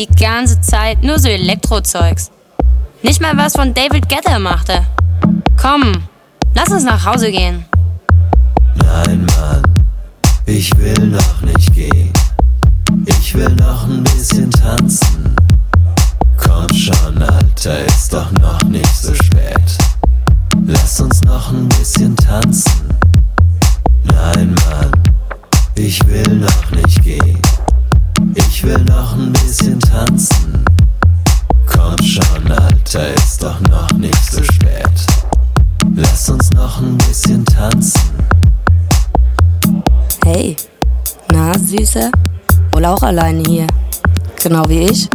die ganze Zeit nur so Elektrozeugs. Nicht mal was von David Guetta machte. Komm, lass uns nach Hause gehen. Auch alleine hier. Genau wie ich.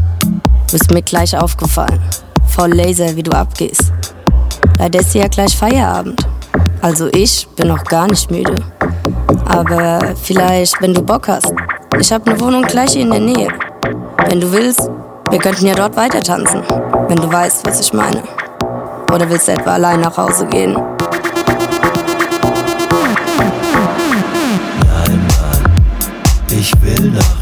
Bist mir gleich aufgefallen. Voll Laser, wie du abgehst. Leider ist ja gleich Feierabend. Also ich bin noch gar nicht müde. Aber vielleicht, wenn du Bock hast. Ich habe eine Wohnung gleich hier in der Nähe. Wenn du willst, wir könnten ja dort weiter tanzen. Wenn du weißt, was ich meine. Oder willst du etwa allein nach Hause gehen? Nein, Mann, ich will noch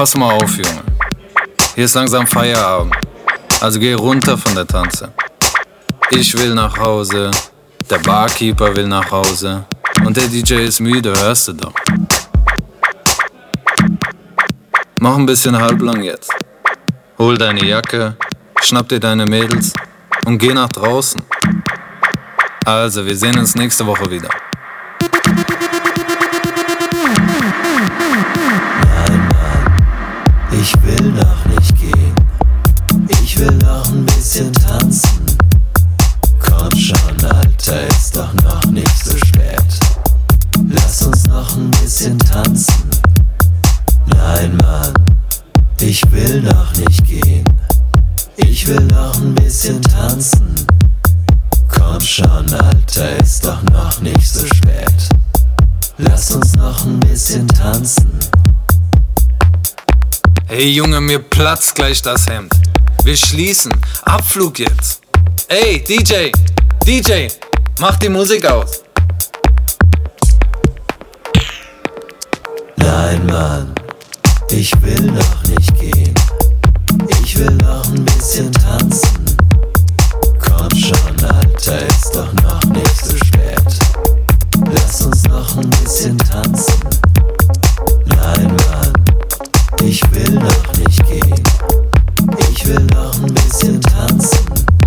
Pass mal auf, Junge. Hier ist langsam Feierabend. Also geh runter von der Tanze. Ich will nach Hause, der Barkeeper will nach Hause und der DJ ist müde, hörst du doch. Mach ein bisschen halblang jetzt. Hol deine Jacke, schnapp dir deine Mädels und geh nach draußen. Also, wir sehen uns nächste Woche wieder. Ich will Hey Junge, mir platzt gleich das Hemd. Wir schließen. Abflug jetzt. Ey, DJ, DJ, mach die Musik aus. Nein, Mann, ich will noch nicht gehen. Ich will noch ein bisschen tanzen. Komm schon, Alter, ist doch noch nicht so spät. Lass uns noch ein bisschen tanzen. Nein, Mann, ich will noch nicht gehen. Ich will noch ein bisschen tanzen.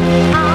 I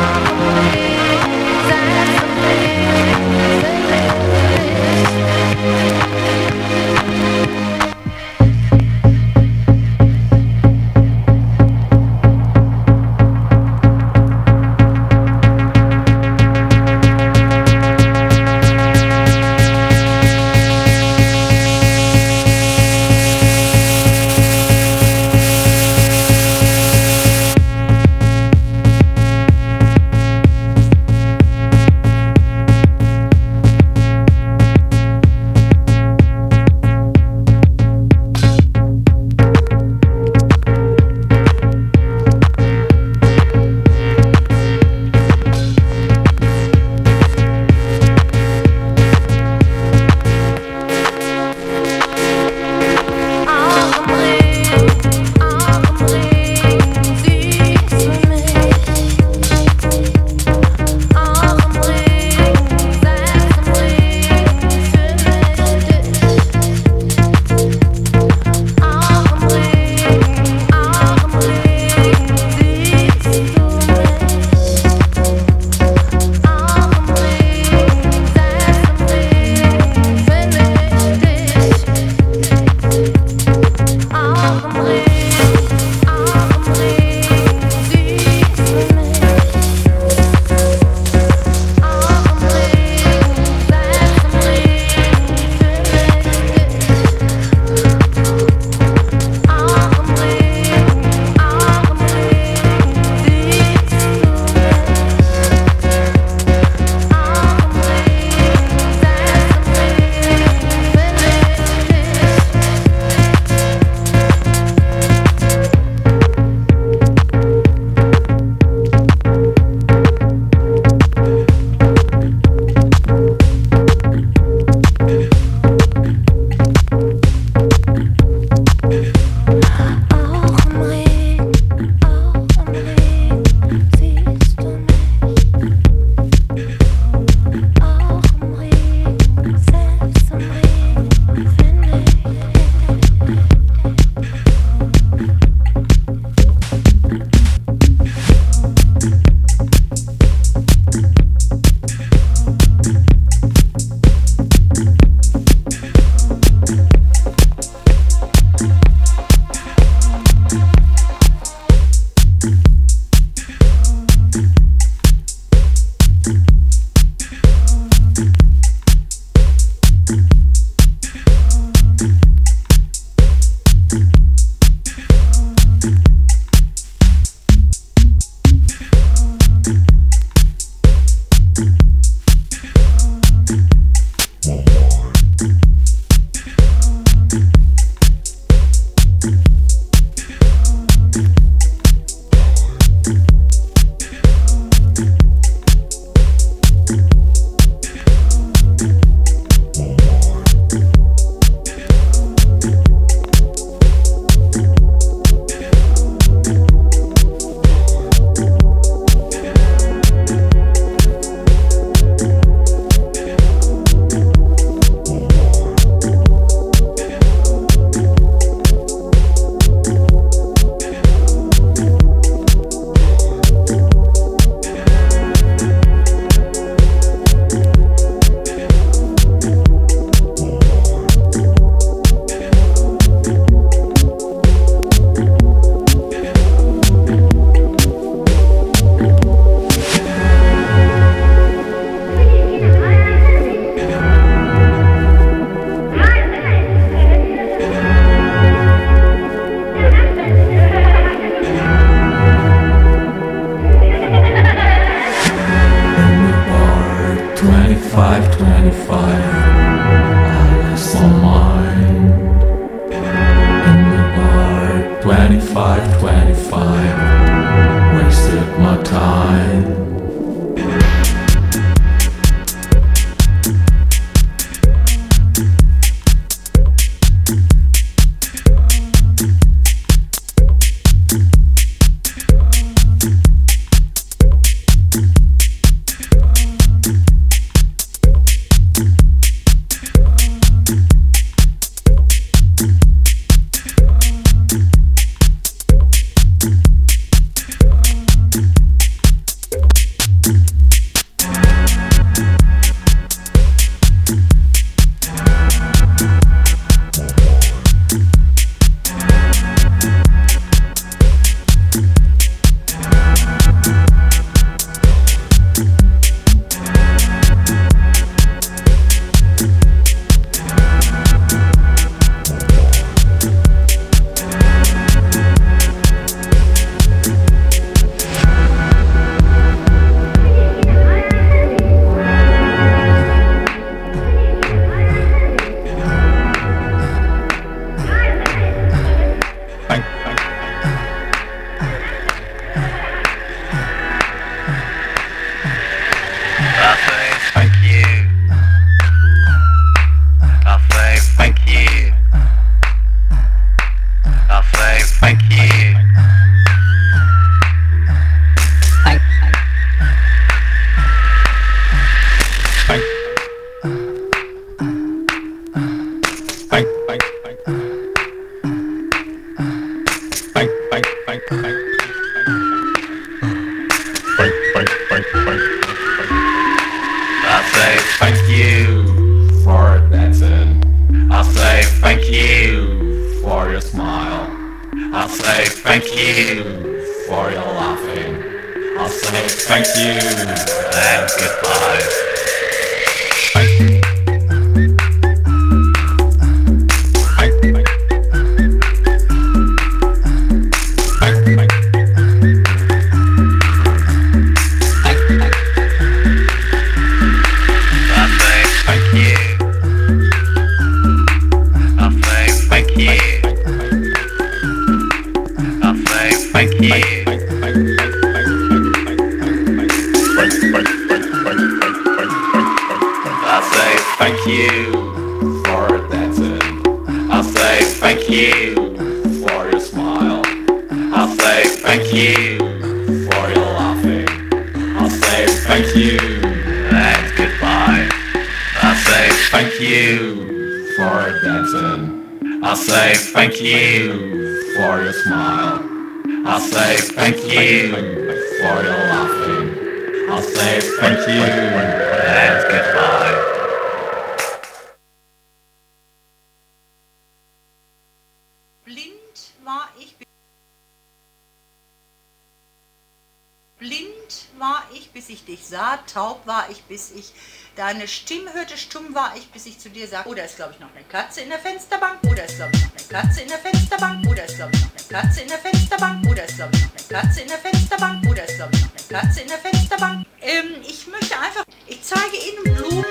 bis ich zu dir sagte, oder ist glaube ich noch eine Katze in der Fensterbank, oder ist glaube ich noch eine Katze in der Fensterbank, oder ist glaube ich noch eine Katze in der Fensterbank, oder ist glaube ich noch eine Katze in der Fensterbank, oder ist glaube ich noch eine Katze in der Fensterbank. Ähm, ich möchte einfach, ich zeige Ihnen Blumen,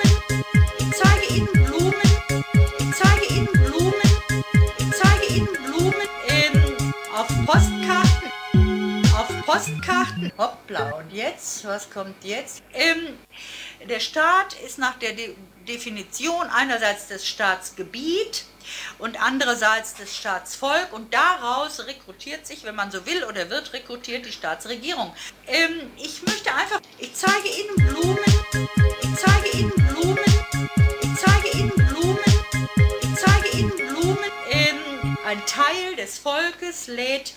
ich zeige Ihnen Blumen, ich zeige Ihnen Blumen, ich zeige Ihnen Blumen ähm, auf Postkarten, auf Postkarten. Hoppla, und jetzt, was kommt jetzt? Ähm, der Staat ist nach der De Definition einerseits des Staatsgebiet und andererseits des Staatsvolk und daraus rekrutiert sich, wenn man so will oder wird rekrutiert, die Staatsregierung. Ähm, ich möchte einfach, ich zeige Ihnen Blumen, ich zeige Ihnen Blumen, ich zeige Ihnen Blumen, ich zeige Ihnen Blumen. Ähm, ein Teil des Volkes lädt,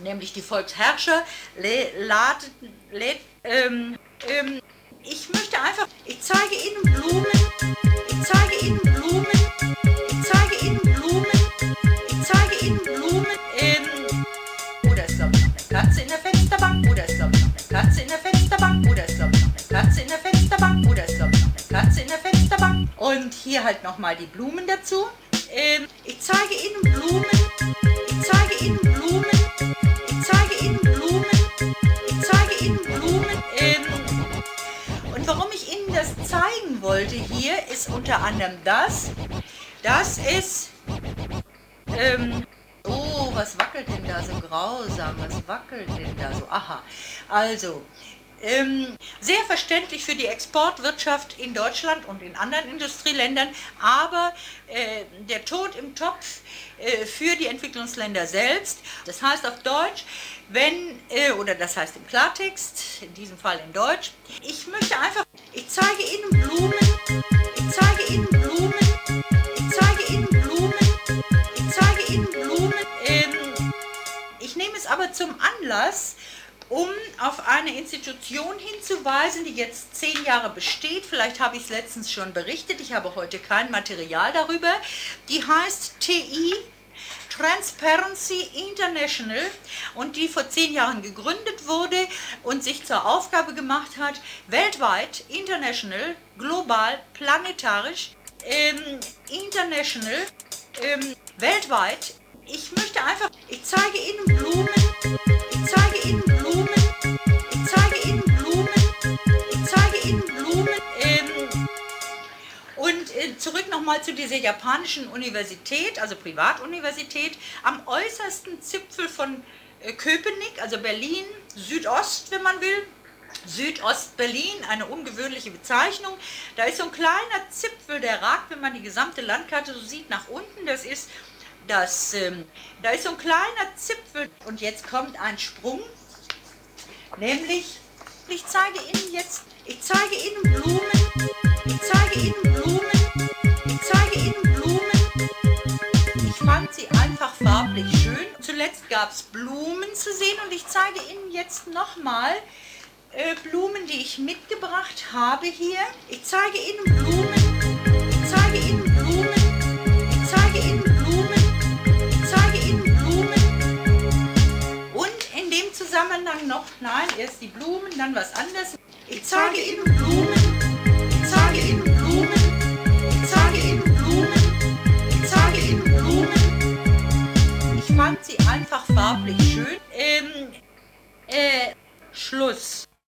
nämlich die Volksherrscher, lädt, lädt ähm, ähm, ich möchte einfach, ich zeige Ihnen Blumen, ich zeige Ihnen Blumen, ich zeige Ihnen Blumen, ich zeige Ihnen Blumen in, oder ist glaube ich noch eine Katze in der Fensterbank, oder ist glaube ich noch eine Katze in der Fensterbank, oder ist glaube ich noch eine Katze in der Fensterbank, oder ist glaube ich noch eine Katze in der Fensterbank. Und hier halt nochmal die Blumen dazu. Ähm, ich zeige Ihnen Blumen, ich zeige Ihnen wollte. Hier, ist unter anderem das, dass es, ähm, oh, was wackelt denn da so grausam, was wackelt denn da so, aha, also, ähm, sehr verständlich für die Exportwirtschaft in Deutschland und in anderen Industrieländern, aber äh, der Tod im Topf äh, für die Entwicklungsländer selbst. Das heißt auf Deutsch, wenn, äh, oder das heißt im Klartext, in diesem Fall in Deutsch, ich möchte einfach, ich zeige Ihnen Blumen, ich zeige Ihnen Blumen, ich zeige Ihnen Blumen, ich zeige Ihnen Blumen. Ähm, ich nehme es aber zum Anlass, um auf eine Institution hinzuweisen, die jetzt zehn Jahre besteht. Vielleicht habe ich es letztens schon berichtet, ich habe heute kein Material darüber. Die heißt TI Transparency International und die vor zehn Jahren gegründet wurde und sich zur Aufgabe gemacht hat, weltweit, international, global, planetarisch, ähm, international, ähm, weltweit. Ich möchte einfach, ich zeige Ihnen Blumen, ich zeige Ihnen zurück nochmal zu dieser japanischen Universität, also Privatuniversität, am äußersten Zipfel von äh, Köpenick, also Berlin, Südost, wenn man will, Südost-Berlin, eine ungewöhnliche Bezeichnung. Da ist so ein kleiner Zipfel, der ragt, wenn man die gesamte Landkarte so sieht, nach unten. Das ist das, ähm, da ist so ein kleiner Zipfel. Und jetzt kommt ein Sprung, nämlich, ich zeige Ihnen jetzt, ich zeige Ihnen Blumen, ich zeige Ihnen Blumen, fand sie einfach farblich schön. Zuletzt gab es Blumen zu sehen und ich zeige Ihnen jetzt nochmal äh, Blumen, die ich mitgebracht habe hier. Ich zeige Ihnen Blumen, ich zeige Ihnen Blumen, ich zeige Ihnen Blumen, ich zeige Ihnen Blumen. Und in dem Zusammenhang noch, nein, erst die Blumen, dann was anderes. Ich zeige Ihnen Blumen, ich zeige Ihnen fand sie einfach farblich schön. Ähm, äh, Schluss.